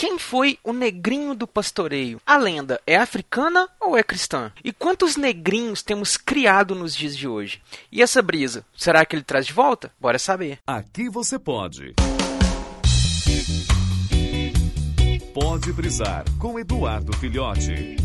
Quem foi o negrinho do pastoreio? A lenda é africana ou é cristã? E quantos negrinhos temos criado nos dias de hoje? E essa brisa, será que ele traz de volta? Bora saber. Aqui você pode. Pode brisar com Eduardo Filhote.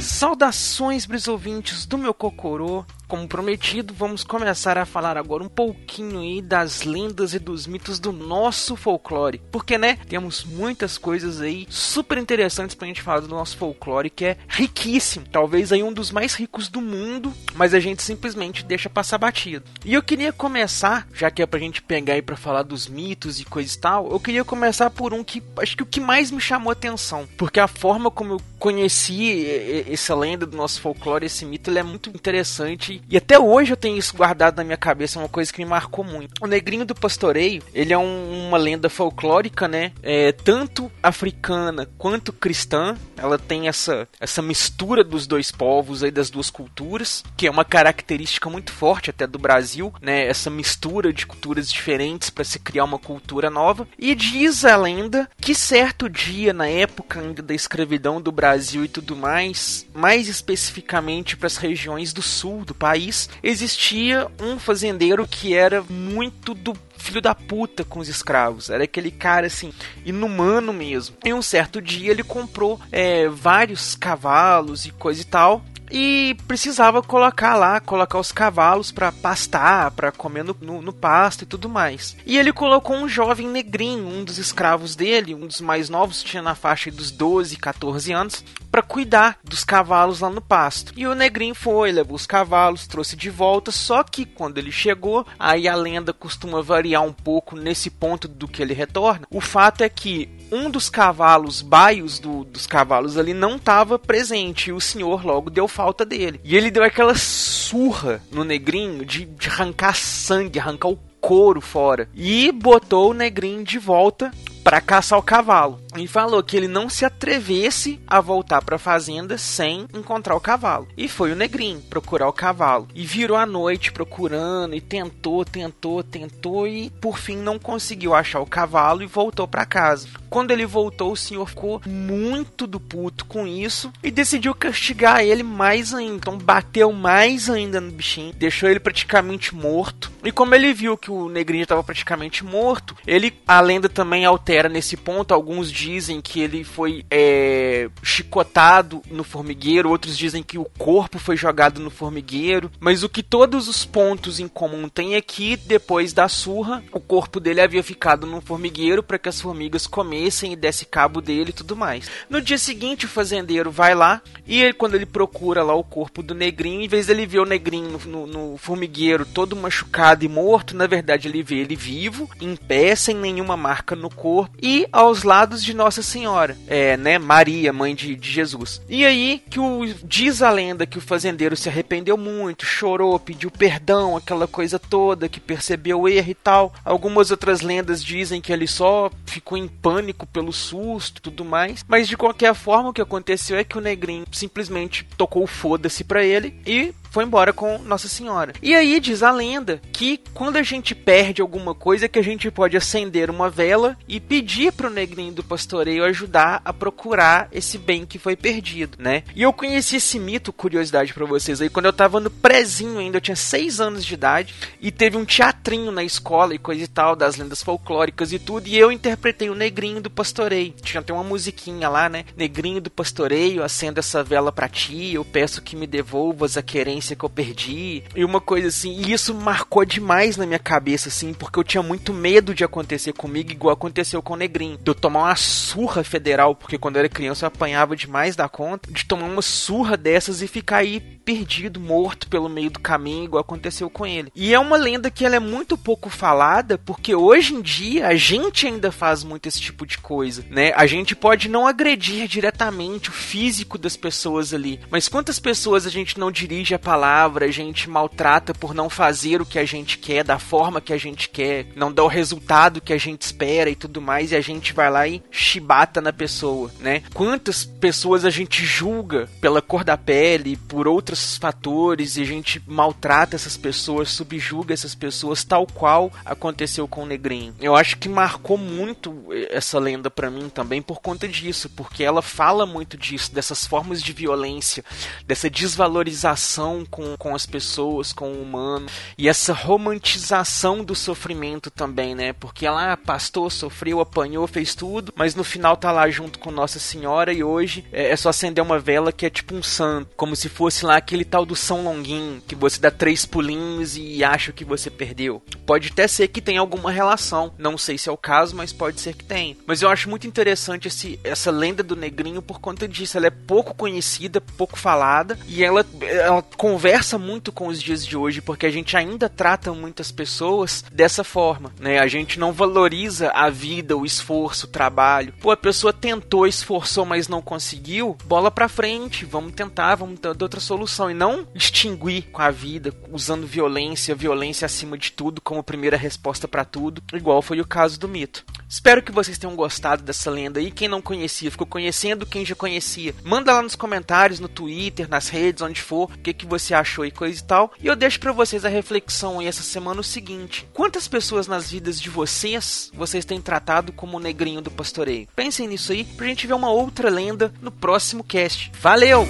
Saudações, brisouvintes do meu Cocorô. Como prometido, vamos começar a falar agora um pouquinho aí das lendas e dos mitos do nosso folclore. Porque, né, temos muitas coisas aí super interessantes pra gente falar do nosso folclore, que é riquíssimo. Talvez aí um dos mais ricos do mundo, mas a gente simplesmente deixa passar batido. E eu queria começar, já que é pra gente pegar aí pra falar dos mitos e coisa e tal, eu queria começar por um que acho que o que mais me chamou a atenção. Porque a forma como eu conheci essa lenda do nosso folclore, esse mito, ele é muito interessante e até hoje eu tenho isso guardado na minha cabeça, é uma coisa que me marcou muito. O Negrinho do Pastoreio, ele é um, uma lenda folclórica, né? É, tanto africana quanto cristã. Ela tem essa, essa mistura dos dois povos aí, das duas culturas, que é uma característica muito forte até do Brasil, né? Essa mistura de culturas diferentes para se criar uma cultura nova. E diz a lenda que certo dia, na época ainda da escravidão do Brasil e tudo mais, mais especificamente para as regiões do sul do país, país, existia um fazendeiro que era muito do filho da puta com os escravos. Era aquele cara assim, inumano mesmo. Em um certo dia ele comprou é, vários cavalos e coisa e tal e precisava colocar lá, colocar os cavalos para pastar, para comer no, no, no, pasto e tudo mais. E ele colocou um jovem negrinho, um dos escravos dele, um dos mais novos, tinha na faixa dos 12, 14 anos, para cuidar dos cavalos lá no pasto. E o negrinho foi, levou os cavalos, trouxe de volta, só que quando ele chegou, aí a lenda costuma variar um pouco nesse ponto do que ele retorna. O fato é que um dos cavalos, baios do, dos cavalos ali, não estava presente. E o senhor logo deu falta dele. E ele deu aquela surra no negrinho de, de arrancar sangue, arrancar o couro fora. E botou o negrinho de volta para caçar o cavalo. E falou que ele não se atrevesse a voltar para a fazenda sem encontrar o cavalo. E foi o negrinho procurar o cavalo. E virou a noite procurando e tentou, tentou, tentou e por fim não conseguiu achar o cavalo e voltou para casa. Quando ele voltou, o senhor ficou muito do puto com isso e decidiu castigar ele mais ainda. Então bateu mais ainda no bichinho, deixou ele praticamente morto. E como ele viu que o negrinho estava praticamente morto, ele, a lenda também altera nesse ponto. Alguns dizem que ele foi é, chicotado no formigueiro, outros dizem que o corpo foi jogado no formigueiro. Mas o que todos os pontos em comum tem é que depois da surra, o corpo dele havia ficado no formigueiro para que as formigas comessem e desse cabo dele e tudo mais. No dia seguinte, o fazendeiro vai lá e ele, quando ele procura lá o corpo do negrinho, em vez dele ver o negrinho no, no, no formigueiro todo machucado e morto, na verdade ele vê ele vivo, em pé, sem nenhuma marca no corpo e aos lados de Nossa Senhora, é, né, Maria, mãe de, de Jesus. E aí que o diz a lenda que o fazendeiro se arrependeu muito, chorou, pediu perdão, aquela coisa toda, que percebeu o erro e tal. Algumas outras lendas dizem que ele só ficou em pânico pelo susto, tudo mais. Mas de qualquer forma, o que aconteceu é que o negrinho simplesmente tocou foda-se para ele e foi embora com Nossa Senhora. E aí diz a lenda que quando a gente perde alguma coisa que a gente pode acender uma vela e pedir pro negrinho do pastoreio ajudar a procurar esse bem que foi perdido, né? E eu conheci esse mito, curiosidade para vocês aí, quando eu tava no prezinho ainda, eu tinha 6 anos de idade e teve um teatrinho na escola e coisa e tal, das lendas folclóricas e tudo, e eu interpretei o negrinho do pastoreio. Tinha até uma musiquinha lá, né? Negrinho do pastoreio, acenda essa vela para ti, eu peço que me devolvas a querência que eu perdi. E uma coisa assim, e isso marcou demais na minha cabeça, assim, porque eu tinha muito medo de acontecer comigo, igual aconteceu com o Negrinho. De eu tomar uma surra federal, porque quando eu era criança eu apanhava demais da conta, de tomar uma surra dessas e ficar aí perdido, morto pelo meio do caminho, igual aconteceu com ele. E é uma lenda que ela é muito pouco falada, porque hoje em dia a gente ainda faz muito esse tipo de coisa, né? A gente pode não agredir diretamente o físico das pessoas ali, mas quantas pessoas a gente não dirige a palavra, a gente maltrata por não fazer o que a gente quer, da forma que a gente quer, não dá o resultado que a gente espera e tudo mais, e a gente vai lá e chibata na pessoa, né? Quantas pessoas a gente julga pela cor da pele, por outros fatores e a gente maltrata essas pessoas, subjuga essas pessoas, tal qual aconteceu com o Negrinho. Eu acho que marcou muito essa lenda para mim também por conta disso, porque ela fala muito disso, dessas formas de violência, dessa desvalorização com, com as pessoas, com o humano, e essa romantização do sofrimento também, né? Porque ela, ah, pastor, sofreu, apanhou, fez tudo, mas no final tá lá junto com Nossa Senhora e hoje é, é só acender uma vela que é tipo um santo, como se fosse lá aquele tal do São Longuinho, que você dá três pulinhos e acha que você perdeu. Pode até ser que tenha alguma relação, não sei se é o caso, mas pode ser que tenha. Mas eu acho muito interessante esse, essa lenda do Negrinho por conta disso. Ela é pouco conhecida, pouco falada e ela, ela conversa muito com os dias de hoje, porque a gente ainda trata muitas pessoas dessa forma, né? A gente não valoriza a vida, o esforço, o trabalho. Pô, a pessoa tentou, esforçou, mas não conseguiu, bola pra frente, vamos tentar, vamos ter outra solução e não extinguir com a vida usando violência, violência acima de tudo como primeira resposta para tudo, igual foi o caso do mito. Espero que vocês tenham gostado dessa lenda aí. Quem não conhecia, ficou conhecendo. Quem já conhecia, manda lá nos comentários, no Twitter, nas redes, onde for, o que, que você achou e coisa e tal. E eu deixo para vocês a reflexão aí essa semana o seguinte: quantas pessoas nas vidas de vocês vocês têm tratado como o negrinho do pastoreio? Pensem nisso aí pra gente ver uma outra lenda no próximo cast. Valeu!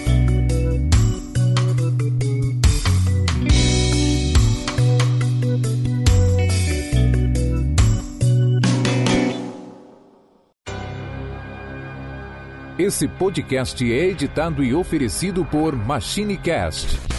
Esse podcast é editado e oferecido por MachineCast